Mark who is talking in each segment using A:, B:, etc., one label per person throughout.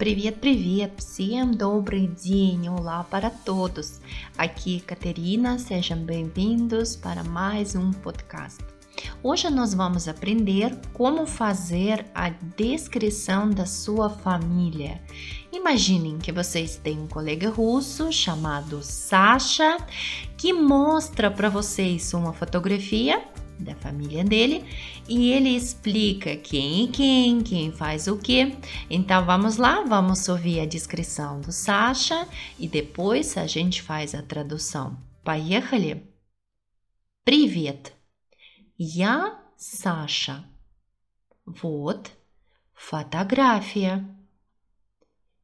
A: Привет, привет! Всем добрый день! Olá para todos! Aqui é Caterina, sejam bem-vindos para mais um podcast. Hoje nós vamos aprender como fazer a descrição da sua família. Imaginem que vocês têm um colega russo chamado Sasha que mostra para vocês uma fotografia da família dele e ele explica quem é quem, quem faz o que. Então vamos lá, vamos ouvir a descrição do Sasha e depois a gente faz a tradução. Поехали! Привет! Я Саша. Вот фотография.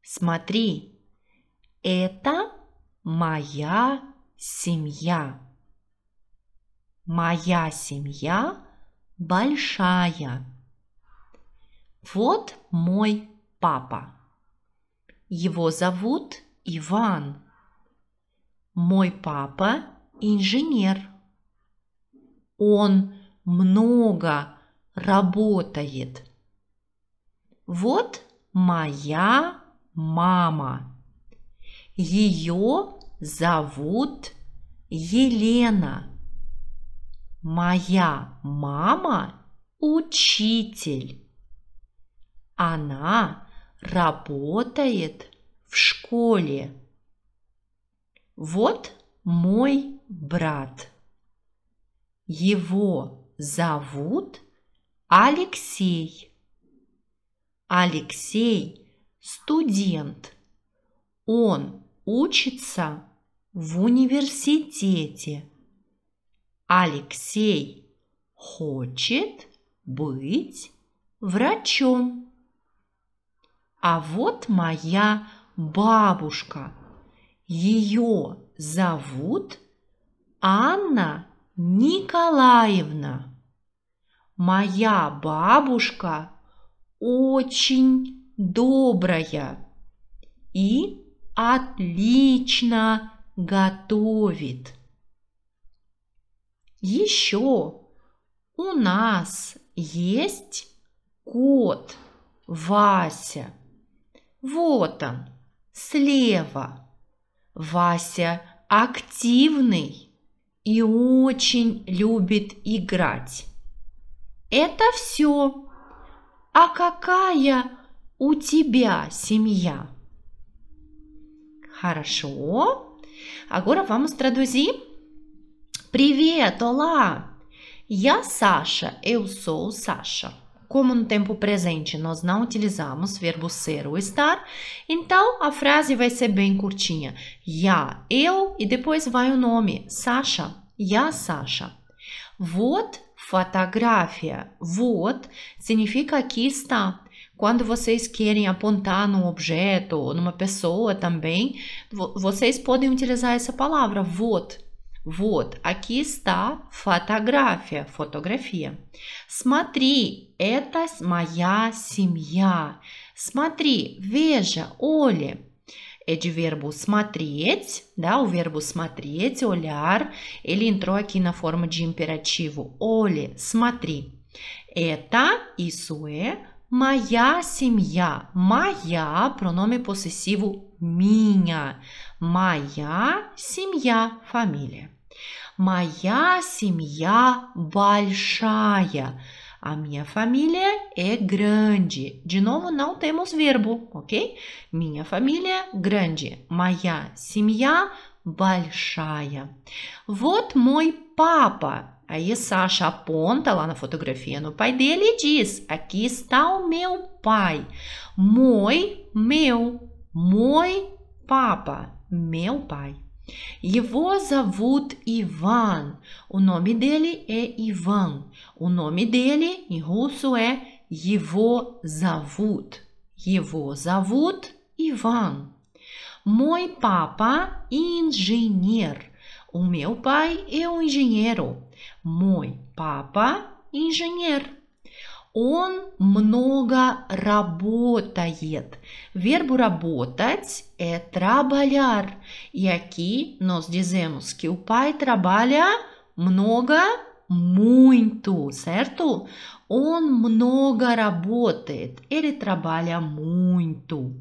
A: Смотри, это моя семья. Моя семья большая. Вот мой папа. Его зовут Иван. Мой папа инженер. Он много работает. Вот моя мама. Ее зовут Елена. Моя мама учитель. Она работает в школе. Вот мой брат. Его зовут Алексей. Алексей студент. Он учится в университете. Алексей хочет быть врачом. А вот моя бабушка. Ее зовут Анна Николаевна. Моя бабушка очень добрая и отлично готовит. Еще у нас есть кот Вася. Вот он, слева. Вася активный и очень любит играть. Это все. А какая у тебя семья? Хорошо. Agora vamos traduzir Привет, olá! Я Sasha, eu sou Sasha. Como no tempo presente nós não utilizamos verbo ser ou estar, então a frase vai ser bem curtinha. Я, eu e depois vai o nome, Sasha. Я Sasha. Вот fotografia. Вот significa aqui está. Quando vocês querem apontar num objeto ou numa pessoa também, vocês podem utilizar essa palavra, вот. Вот, aqui está фотография, фотография. Смотри, это моя семья. Смотри, olha. É de verbo смотреть, да, o verbo смотреть, olhar, ele entrou aqui na forma de imperativo. Olhe, смотри. Это, isso é, моя семья. Моя, pronome possessivo, minha. Моя семья, família. Моя семья большая. A minha família é grande. De novo, não temos verbo, ok? Minha família grande. Моя семья большая. Вот мой папа. Aí Sasha aponta lá na fotografia no pai dele e diz: Aqui está o meu pai. Mой, meu. Mой papa, meu pai. Его зовут Иван. O nome dele é Ivan. O nome dele em russo é Его зовут. Его зовут Иван. Мой папа инженер. O meu pai é um engenheiro. Мой папа инженер. Он много работает. Verbo работать é trabalhar. E aqui nós dizemos que o pai trabalha много, muito, certo? Он много работает. Ele trabalha muito.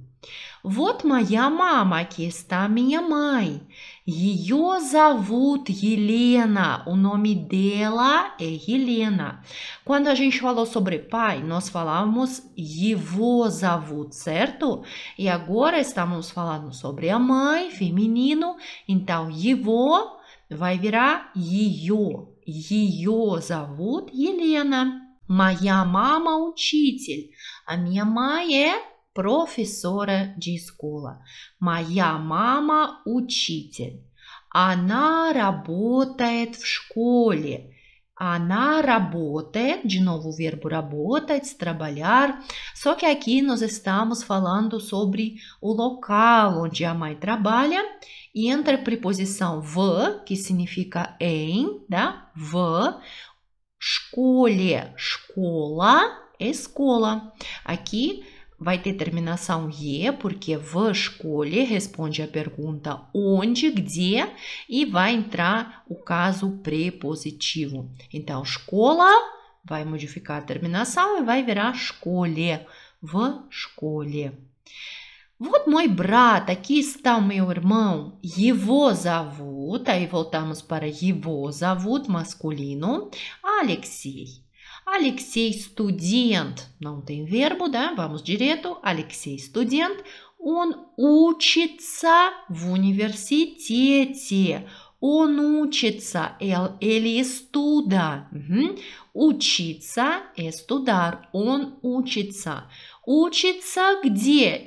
A: Вот моя mama, aqui está minha mãe. Ее зовут Helena. O nome dela é Helena. Quando a gente falou sobre pai, nós falamos его зовут, certo? E agora estamos falando sobre a mãe, feminino. Então, его vai virar ее. Ее зовут Елена. Моя мама учитель. A minha mãe é professora de escola. Моя мама учитель. Она работает в школе. Она работает, de novo o verbo работать, trabalhar, só que aqui nós estamos falando sobre o local onde a mãe trabalha e entra a preposição v, que significa em, tá? V, escolhe, escola, escola. Aqui vai ter terminação e, porque в школе responde a pergunta onde, где, e vai entrar o caso prepositivo. Então, escola vai modificar a terminação e vai virar школе, в школе. Вот мой брат, aqui está o meu irmão. Его зовут, aí voltamos para его зовут, masculino, Алексей. Алексей студент. Não tem verbo, да? Vamos direto. Алексей студент. Он учится в университете. Он учится, ele estuda. Uhum. Учиться – estudar. Он учится. Учится где?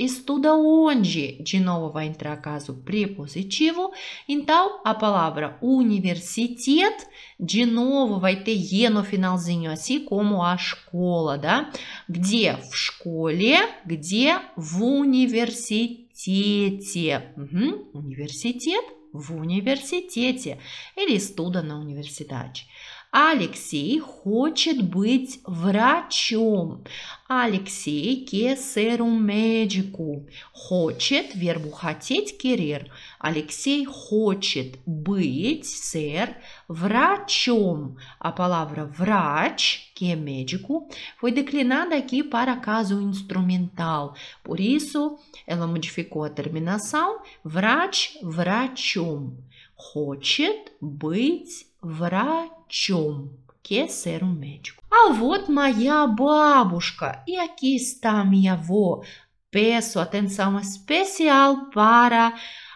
A: Vai entrar caso prepositivo. Então, a palavra universitet, de novo vai ter e no finalzinho, assim como a escola, да? Где? В школе. Где? В университете. Uhum. Университет в университете. Ele estuda na universidade. Алексей хочет быть врачом. Алексей ser um médico. Хочет, verbo хотеть, querer. Алексей хочет быть, ser, врачом. A palavra врач, é médico, foi declinada aqui para caso instrumental. Por isso, ela modificou a terminação врач, врачом. Хочет быть врачом. Um médico. А вот моя бабушка. E aqui está minha avó. Peço atenção especial para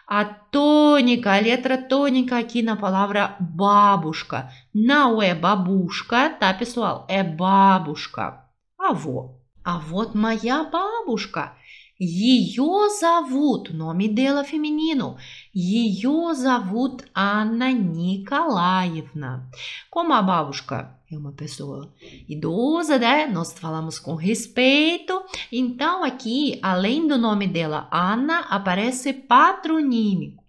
A: a tônica, a letra tônica aqui na palavra бабушка. Não é babushka, tá, pessoal? É бабушка. Avó. А вот моя бабушка. Ее зовут, nome dela feminino. Ее зовут Анна Николаевна. Como a бабушка é uma pessoa idosa, né? Nós falamos com respeito. Então, aqui, além do nome dela, Ana, aparece patronímico.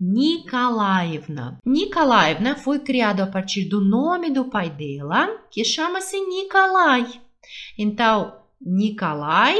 A: Nikolaevna. Nikolaevna foi criado a partir do nome do pai dela, que chama-se Nikolai. Então, Nikolai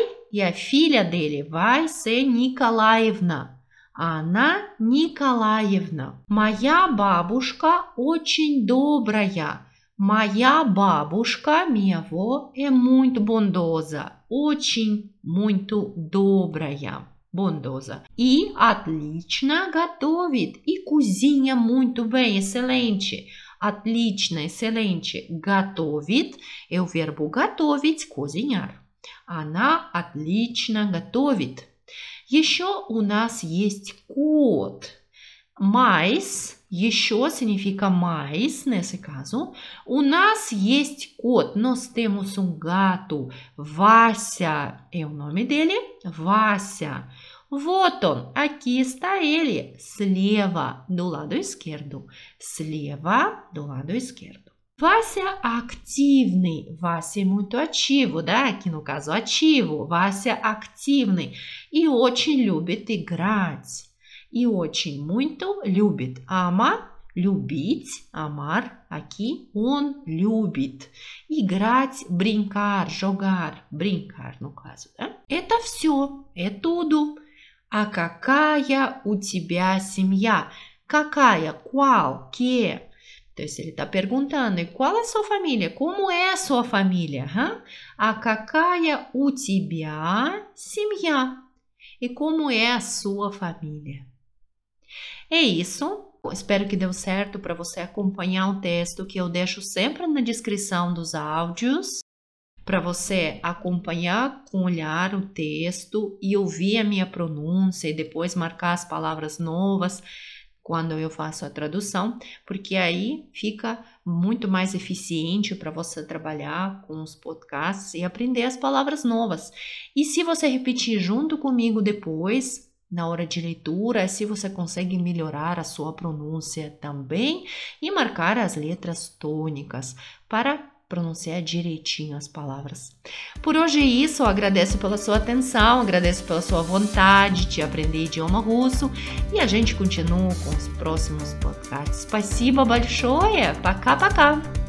A: filha dele vai ser Николаевна. Она Николаевна. Моя бабушка очень добрая. Моя бабушка, minha avó, é muito bondosa. Очень, muito добрая. Bondosa. И отлично готовит. И cozinha muito bem, excelente. Отлично, excelente. Готовит é o verbo готовить, cozinhar. Она отлично готовит. Еще у нас есть кот. Mais, еще mais, nesse caso. У нас есть кот, nós temos um gato. Вася o nome dele, Вася. Вот он, está ele, слева, do lado esquerdo. Слева, do lado esquerdo. Вася активный. Вася é muito ativo, да? Aqui no caso ativo. Вася активный и очень любит играть. И очень muito любит. Ama, любить, amar. Aqui он любит. Играть, brincar, jogar, brincar no caso, да? Это все, é tudo. А какая у тебя семья? Какая? Qual? Que? Então, se ele está perguntando, e qual é a sua família? Como é a sua família? Huh? А какая у тебя семья? e como é a sua família. É isso. Espero que deu certo para você acompanhar o texto que eu deixo sempre na descrição dos áudios, para você acompanhar com olhar o texto e ouvir a minha pronúncia e depois marcar as palavras novas quando eu faço a tradução, porque aí fica muito mais eficiente para você trabalhar com os podcasts e aprender as palavras novas. E se você repetir junto comigo depois, na hora de leitura, se você consegue melhorar a sua pronúncia também e marcar as letras tônicas para pronunciar direitinho as palavras. Por hoje é isso, eu agradeço pela sua atenção, agradeço pela sua vontade de aprender idioma russo e a gente continua com os próximos podcasts. Спасибо большое, пока-пока!